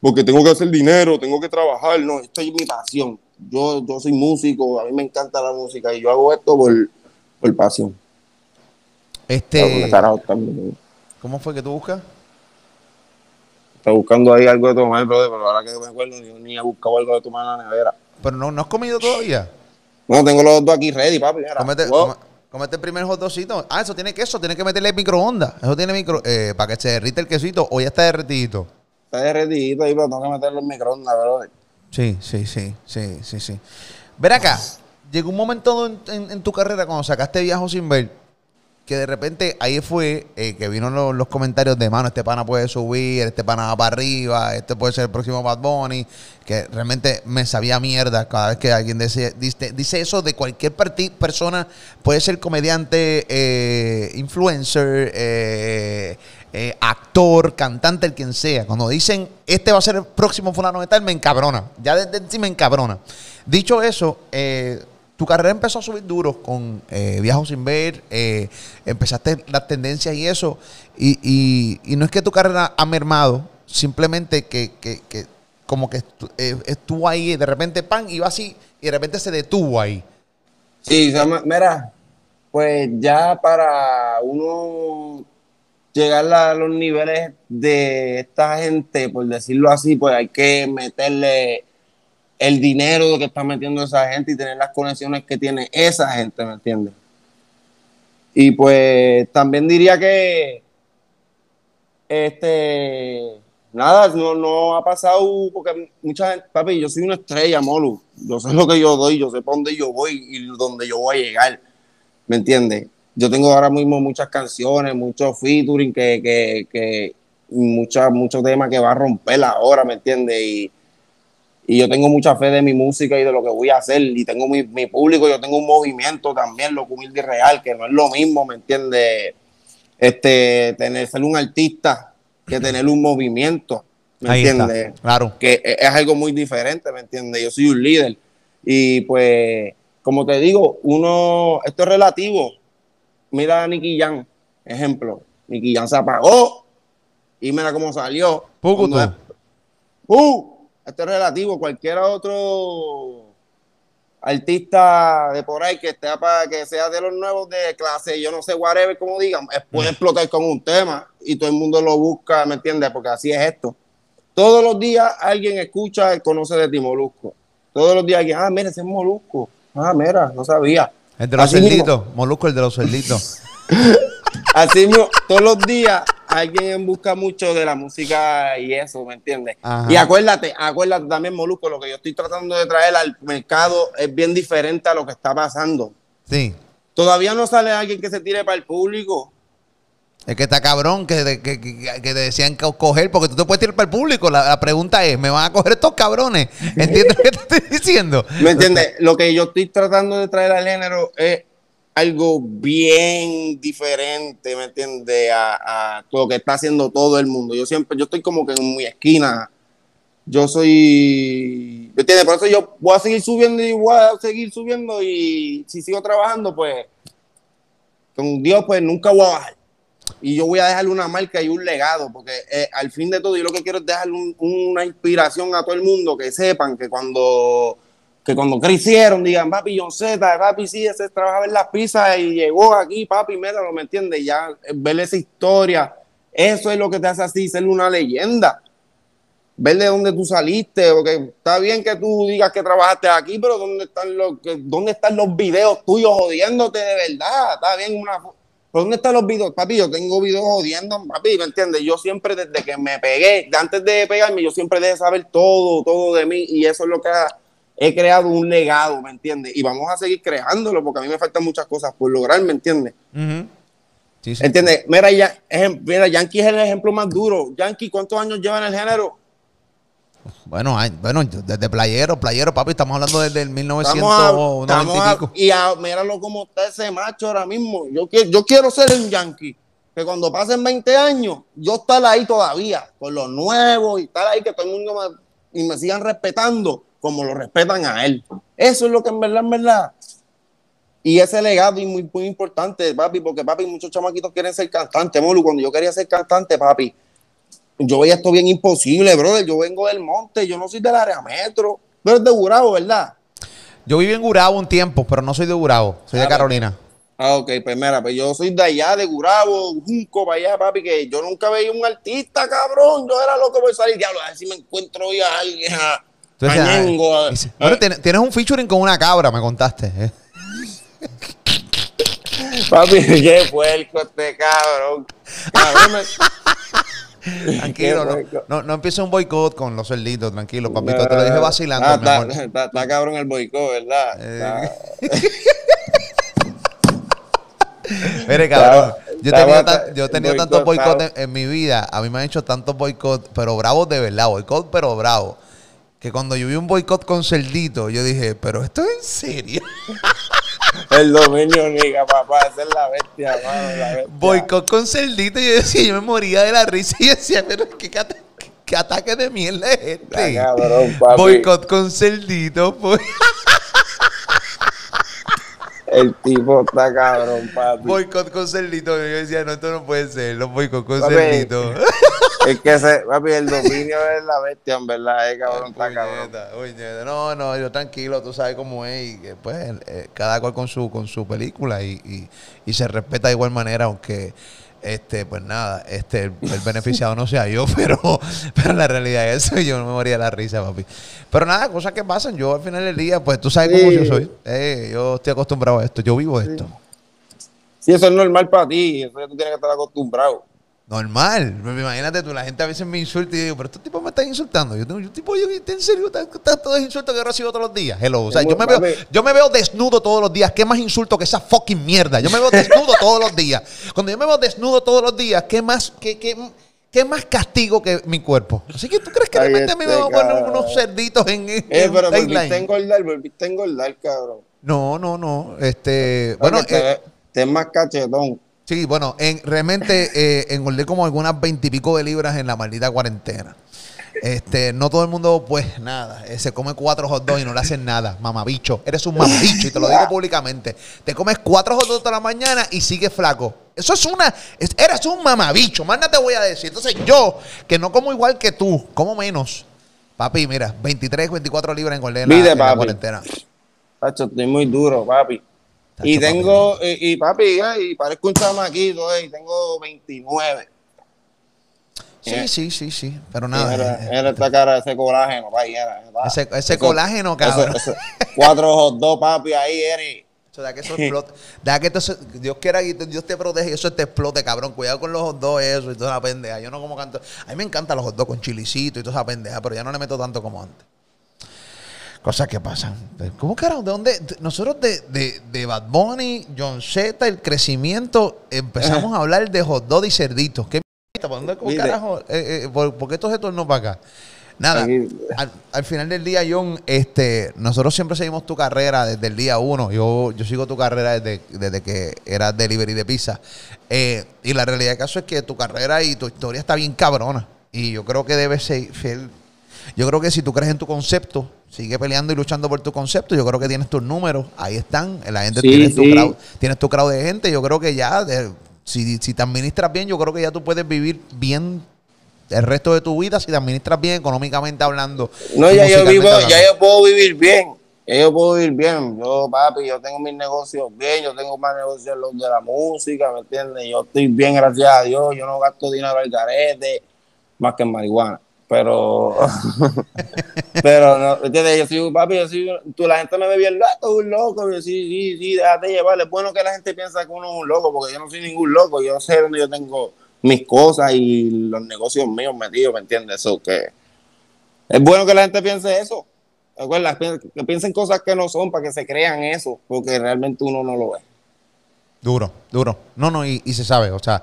porque tengo que hacer dinero, tengo que trabajar, no, esto es mi pasión yo, yo soy músico, a mí me encanta la música y yo hago esto por, por pasión. Este, ¿Cómo fue que tú buscas? Estoy buscando ahí algo de tomar, brother, pero ahora que me acuerdo, ni, ni he buscado algo de tomar en la nevera. ¿Pero no, no has comido todavía? No, tengo los dos aquí ready, papi. Comete, el primer hotdogcito. Ah, eso tiene queso, tiene que meterle microondas. Eso tiene micro... Eh, para que se derrite el quesito o ya está derretidito. Está derretidito ahí, pero tengo que meterlo en microondas, brother. Sí, sí, sí, sí, sí, sí. Ver acá, llegó un momento en, tu carrera cuando sacaste Viajo sin ver, que de repente ahí fue eh, que vino los, comentarios de mano, este pana puede subir, este pana va para arriba, este puede ser el próximo Bad Bunny, que realmente me sabía mierda cada vez que alguien dice, dice, eso de cualquier persona, puede ser comediante, eh, influencer, eh, actor, cantante, el quien sea, cuando dicen este va a ser el próximo fulano de tal, me encabrona. Ya desde sí me encabrona. Dicho eso, eh, tu carrera empezó a subir duro con eh, Viajo sin ver, empezaste las tendencias y eso, y, no es que tu carrera ha mermado, simplemente que, como que estuvo ahí, de repente pan, iba así, y de repente se detuvo ahí. Sí, mira, pues ya para uno llegar a los niveles de esta gente, por decirlo así, pues hay que meterle el dinero que está metiendo esa gente y tener las conexiones que tiene esa gente, ¿me entiendes? Y pues también diría que este nada, no, no ha pasado porque mucha gente, papi, yo soy una estrella, Molu. Yo sé lo que yo doy, yo sé para dónde yo voy y dónde yo voy a llegar. ¿Me entiendes? yo tengo ahora mismo muchas canciones, muchos featuring, que, que, que muchos temas que va a romper ahora, ¿me entiendes? Y, y, yo tengo mucha fe de mi música y de lo que voy a hacer. Y tengo mi, mi público, yo tengo un movimiento también, lo humilde y real, que no es lo mismo, ¿me entiendes? Este, tener, ser un artista que tener un movimiento, ¿me entiendes? Claro. Que es, es algo muy diferente, ¿me entiendes? Yo soy un líder. Y pues, como te digo, uno, esto es relativo mira a Nicky Jan, ejemplo. Nicky Jan se apagó y mira cómo salió. uh, esto es relativo. Cualquier otro artista de por ahí que esté para que sea de los nuevos de clase, yo no sé, whatever, como digan, puede mm. explotar con un tema y todo el mundo lo busca, ¿me entiendes? Porque así es esto. Todos los días alguien escucha y conoce de ti Molusco. Todos los días alguien, ah, mira, ese es Molusco. Ah, mira, no sabía. El de los cerditos, Molusco, el de los cerditos. <laughs> Así mismo, todos los días alguien busca mucho de la música y eso, ¿me entiendes? Y acuérdate, acuérdate también, Molusco, lo que yo estoy tratando de traer al mercado es bien diferente a lo que está pasando. Sí. Todavía no sale alguien que se tire para el público. Es que está cabrón que, que, que, te decían coger, porque tú te puedes tirar para el público. La, pregunta es, ¿me van a coger estos cabrones? <laughs> ¿Entiendes lo que te estoy diciendo? ¿Me entiendes? Lo que yo estoy tratando de traer al género es algo bien diferente, ¿me entiendes? A, a, lo que está haciendo todo el mundo. Yo siempre, yo estoy como que en mi esquina. Yo soy, ¿me entiendes? Por eso yo voy a seguir subiendo y voy a seguir subiendo y si sigo trabajando, pues con Dios, pues nunca voy a bajar y yo voy a dejarle una marca y un legado, porque eh, al fin de todo yo lo que quiero es dejarle una inspiración a todo el mundo, que sepan que cuando que cuando crecieron digan, papi, John Z, papi, sí, ese trabajaba en las pizzas y llegó aquí, papi, mira, me entiendes, ya eh, ver esa historia, eso es lo que te hace así ser una leyenda. Ver de dónde tú saliste, porque está bien que tú digas que trabajaste aquí, pero ¿dónde están los, dónde están los videos tuyos jodiéndote de verdad? Está bien una ¿Dónde están los videos? Papi, yo tengo videos jodiendo, papi, ¿me entiendes? Yo siempre, desde que me pegué, antes de pegarme, yo siempre dejé saber todo, todo de mí, y eso es lo que he creado un legado, ¿me entiendes? Y vamos a seguir creándolo, porque a mí me faltan muchas cosas por lograr, ¿me entiendes? ¿Entiendes? Mira, ya, mira, Yankee es el ejemplo más duro. Yankee, ¿cuántos años lleva en el género? Bueno, bueno, desde playero, playero, papi, estamos hablando desde el Estamos a- 1990 estamos y a- pico. y a- míralo cómo está ese macho ahora mismo. Yo, quiero- yo quiero ser un yankee. Que cuando pasen 20 años, yo estar ahí todavía, con los nuevos y estar ahí, que todo el mundo me, y me sigan respetando como lo respetan a él. Eso es lo que en verdad, en verdad. Y ese legado es muy, muy importante, papi, porque papi, muchos chamaquitos quieren ser cantantes. Molu, cuando yo quería ser cantante, papi, yo veía esto bien imposible, brother. Yo vengo del monte, yo no soy del área metro. Pero es de Gurabo, ¿verdad? Yo viví en Gurabo un tiempo, pero no soy de Gurabo, soy de Ah, Carolina. Ah, ok, pues mira, pues yo soy de allá, de Gurabo, Junco, para allá, papi, que yo nunca veía un artista, cabrón. Yo era loco por salir, diablo, a ver si me encuentro hoy a alguien, a, Tú decías, a ay, Ñengo, a- dice, bueno, tienes, tienes un featuring con una cabra, me contaste. ¿eh? <laughs> Papi, qué puerco este cabrón. Cabrón, me- <laughs> Tranquilo, no, no, no empieces un boicot con los cerditos, tranquilo, papito. Te lo dije vacilando, Ah, está, cabrón el boicot, ¿verdad? Eh. <laughs> Mire, cabrón, yo he tenido, estaba tan- yo he tenido tantos boicots en, en mi vida. A mí me han hecho tantos boicots, pero bravos de verdad, boicot, pero bravo. Que cuando yo vi un boicot con cerdito, yo dije, pero esto es en serio. <laughs> El dominio, niga, papá, esa es la bestia, mano, la bestia. Boicot con cerdito, yo decía, yo me moría de la risa y decía, pero qué, qué ataque de mierda es este. cabrón, papi. Boicot con cerdito, pues. El tipo está cabrón, papi. Boicot con cerdito. Yo decía, no, esto no puede ser, los boicot con cerdito. Es que ese, papi, el dominio es la bestia, en verdad, eh, cabrón, está cabrón. No, no, yo tranquilo, tú sabes cómo es. Y que pues eh, cada cual con su, con su película y, y- y se respeta de igual manera, aunque este, pues nada, este, el, el beneficiado no sea yo, <laughs> pero, pero la realidad es eso, yo no me moría de la risa, papi. Pero nada, cosas que pasan, yo al final del día, pues tú sabes cómo yo soy. Eh, yo estoy acostumbrado a esto, yo vivo esto. Sí, eso es normal para ti, eso tú tienes que estar acostumbrado. Normal, Pues, imagínate tú, la gente a veces me insulta y digo, pero estos tipos me están insultando. Yo tengo, yo tipo, yo, ¿en serio? Tantos insultos que recibo todos los días. Hello, o sea, yo me, veo, yo me veo desnudo todos los días. ¿Qué más insulto que esa fucking mierda? Yo me veo desnudo <laughs> todos los días. Cuando yo me veo desnudo todos los días, ¿qué más, qué, qué, qué más castigo que mi cuerpo? Así que tú crees que Ay, realmente a mí me este van a poner unos cerditos en, en Eh, pero volviste a engordar, volviste a engordar, cabrón. No, no, no. Este, bueno, Bueno, te, eh, te más cachetón. Sí, bueno, en, realmente eh, engordé como algunas veintipico de libras en la maldita cuarentena. Este, no todo el mundo, pues nada, eh, se come cuatro hot dogs y no le hacen nada. Mamabicho, eres un mamabicho y te lo digo públicamente. Te comes cuatro hot dogs toda la mañana y sigues flaco. Eso es una, es- eres un mamabicho, más nada te voy a decir. Entonces yo, que no como igual que tú, como menos. Papi, mira, 23, 24 libras engordé en la, Mide, en la papi. cuarentena. Tacho, estoy muy duro, papi. Tacho, y papi. tengo, y, y, papi, eh, y parezco un chamaquito, eh, y tengo 29. Sí, Eh. sí, sí, sí. Pero Nada, era, eh, era esta cara, ese colágeno, papi, era. era. Ese- ese Eso- colágeno, cabrón. eso- eso- cuatro hot dos, papi, ahí eres. O sea, que eso explote. Deja que Dios quiera que Dios te protege y eso te explote, cabrón. Cuidado con los hot dogs, eso y toda la pendeja. Yo no como canto. A mí me encantan los hot dogs con chilicito y toda esa pendeja, pero ya no le meto tanto como antes. Cosas que pasan. ¿Cómo carajo? ¿De dónde? de- Nosotros de, de, de Bad Bunny, John Z, el crecimiento, empezamos a hablar de hot dog y cerditos. ¿Qué mierda? ¿Por dónde cómo carajo? Eh, eh, ¿por, por qué esto se tornó para acá? Nada, al final del día, John, este, nosotros siempre seguimos tu carrera desde el día uno. Yo, yo sigo tu carrera desde, desde que eras delivery de pizza. Eh, y la realidad del caso es que tu carrera y tu historia está bien cabrona. Y yo creo que debes ser fiel. Yo creo que si tú crees en tu concepto, sigue peleando y luchando por tu concepto. Yo creo que tienes tus números, ahí están. La gente Sí, tiene tu crowd, tienes tu crowd de gente. Yo creo que ya, de- si, si te administras bien, yo creo que ya tú puedes vivir bien el resto de tu vida si te administras bien económicamente hablando. No, ya yo vivo, hablando. ya yo puedo vivir bien. Ya yo puedo vivir bien. Yo, papi, yo tengo mis negocios bien, yo tengo más negocios los de la música, ¿me entiendes? Yo estoy bien, gracias a Dios. Yo no gasto dinero al garete, más que en marihuana. Pero, <laughs> pero, no, ¿me entiendes? Yo soy, papi, yo soy, tú, la gente me ve bien loco, un loco. Yo, sí, sí, sí, déjate llevar. Es bueno que la gente piensa que uno es un loco, porque yo no soy ningún loco. Yo sé dónde yo tengo mis cosas y los negocios míos metidos, ¿me entiendes? Eso que es bueno que la gente piense eso. Recuerda, que piensen cosas que no son para que se crean eso, porque realmente uno no lo ve. Duro, duro. No, no, y, y se sabe. O sea,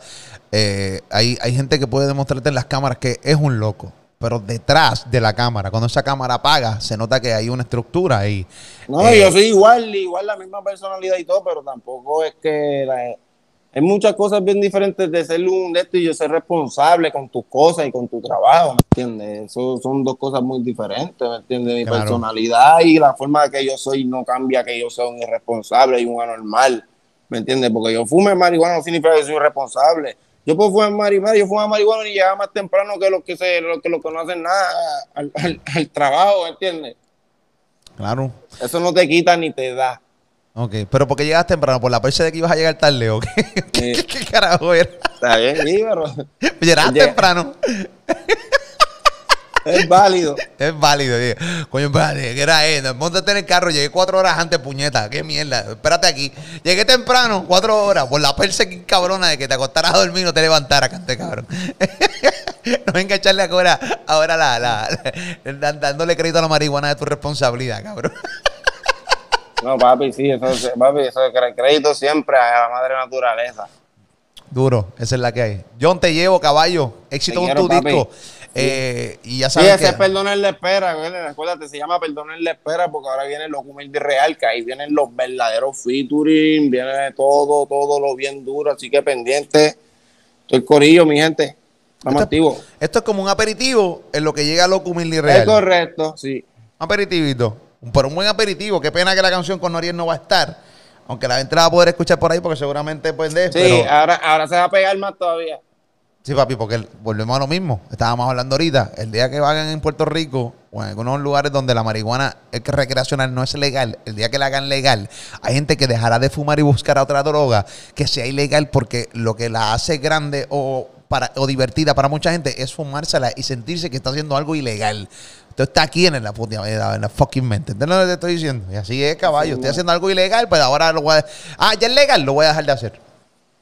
eh, hay, hay gente que puede demostrarte en las cámaras que es un loco. Pero detrás de la cámara, cuando esa cámara apaga, se nota que hay una estructura ahí. No, Eh, yo soy igual, igual la misma personalidad y todo, pero tampoco es que la- hay muchas cosas bien diferentes de ser un de esto y yo ser responsable con tus cosas y con tu trabajo, ¿me entiendes? Eso son dos cosas muy diferentes, ¿me entiendes? Mi Claro. personalidad y la forma que yo soy no cambia que yo sea un irresponsable y un anormal, ¿me entiendes? Porque yo fume marihuana no significa que soy irresponsable. Yo puedo fumar marihuana, yo fumo marihuana y llegaba más temprano que los que se, los que, los que no hacen nada al, al- al trabajo, ¿me entiendes? Claro. Eso no te quita ni te da. Ok, pero ¿por qué llegas temprano? ¿Por la perse de que ibas a llegar tarde o qué? <laughs> ¿Qué, Sí. qué carajo era? Está bien, sí, pero Llegas temprano. <laughs> es válido. Es válido. oye. Coño, espérate, ¿qué era eso? Móntate en el carro, llegué cuatro horas antes, puñeta. Qué mierda. Espérate aquí. Llegué temprano, cuatro horas, por la perse que cabrona de que te acostaras a dormir y no te levantaras, cante cabrón. <laughs> no venga a echarle ahora, ahora la, la, dándole crédito a la marihuana de tu responsabilidad, cabrón. No, papi, sí, eso, es- papi, eso es crédito siempre a la madre naturaleza. Duro, esa es la que hay. John, te llevo, caballo. Éxito Te con quiero, tu papi. disco. Eh, y ya Sí, sabes ese que... es la espera, güey. Acuérdate, se llama la espera porque ahora viene el documento real, que ahí vienen los verdaderos featuring, viene todo, todo lo bien duro, así que pendiente. Estoy corillo, mi gente. Estamos Esto- activos. Esto es como un aperitivo en lo que llega Loco Humilde y Es Real. correcto, sí. Un aperitivito. Pero un buen aperitivo. Qué pena que la canción con Noriel no va a estar. Aunque la gente la va a poder escuchar por ahí porque seguramente pues de. Sí, pero- ahora, ahora se va a pegar más todavía. Sí, papi, porque volvemos a lo mismo. Estábamos hablando ahorita. El día que vayan en Puerto Rico o en algunos lugares donde la marihuana es recreacional no es legal, el día que la hagan legal, hay gente que dejará de fumar y buscará otra droga que sea ilegal porque lo que la hace grande o, para, o divertida para mucha gente es fumársela y sentirse que está haciendo algo ilegal. Esto está aquí en la puta en la fucking mente. ¿Entiendes lo que te estoy diciendo? Y así es, caballo. Estoy haciendo algo ilegal, pues ahora lo voy a. Ah, ya es legal, lo voy a dejar de hacer.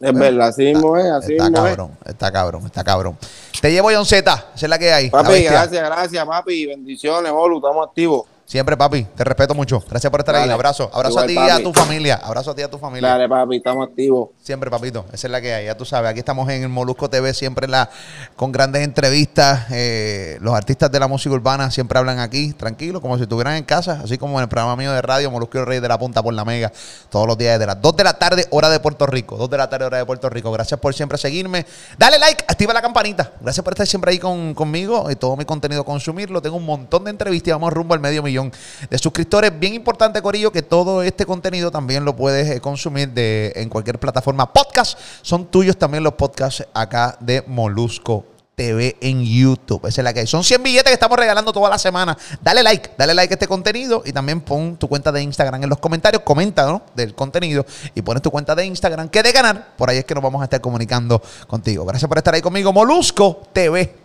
Es verdad, así mismo es, así Está mismo es. cabrón, está cabrón, está cabrón. Te llevo John Z, esa es la que hay. Papi, gracias, gracias, papi. Bendiciones, Olu, estamos activos. Siempre, papi, te respeto mucho. Gracias por estar ahí. Dale. Abrazo. Abrazo Igual, a ti y a tu familia. Abrazo a ti y a tu familia. Dale, papi, estamos activos. Siempre, papito. Esa es la que hay. Ya tú sabes. Aquí estamos en el Molusco TV, siempre la, con grandes entrevistas. Eh, los artistas de la música urbana siempre hablan aquí, tranquilos, como si estuvieran en casa. Así como en el programa mío de radio, Molusco y el Rey de la Punta por la Mega. Todos los días de las 2 de la tarde, hora de Puerto Rico. 2 de la tarde, hora de Puerto Rico. Gracias por siempre seguirme. Dale like, activa la campanita. Gracias por estar siempre ahí con, conmigo y todo mi contenido consumirlo. Tengo un montón de entrevistas y vamos rumbo al medio millón de suscriptores. Bien importante, Corillo, que todo este contenido también lo puedes eh, consumir de, en cualquier plataforma podcast. Son tuyos también los podcasts acá de Molusco TV en YouTube. Esa es la que hay. Son 100 billetes que estamos regalando toda la semana. Dale like, dale like a este contenido y también pon tu cuenta de Instagram en los comentarios. Comenta ¿no? del contenido y pones tu cuenta de Instagram que de ganar. Por ahí es que nos vamos a estar comunicando contigo. Gracias por estar ahí conmigo. Molusco TV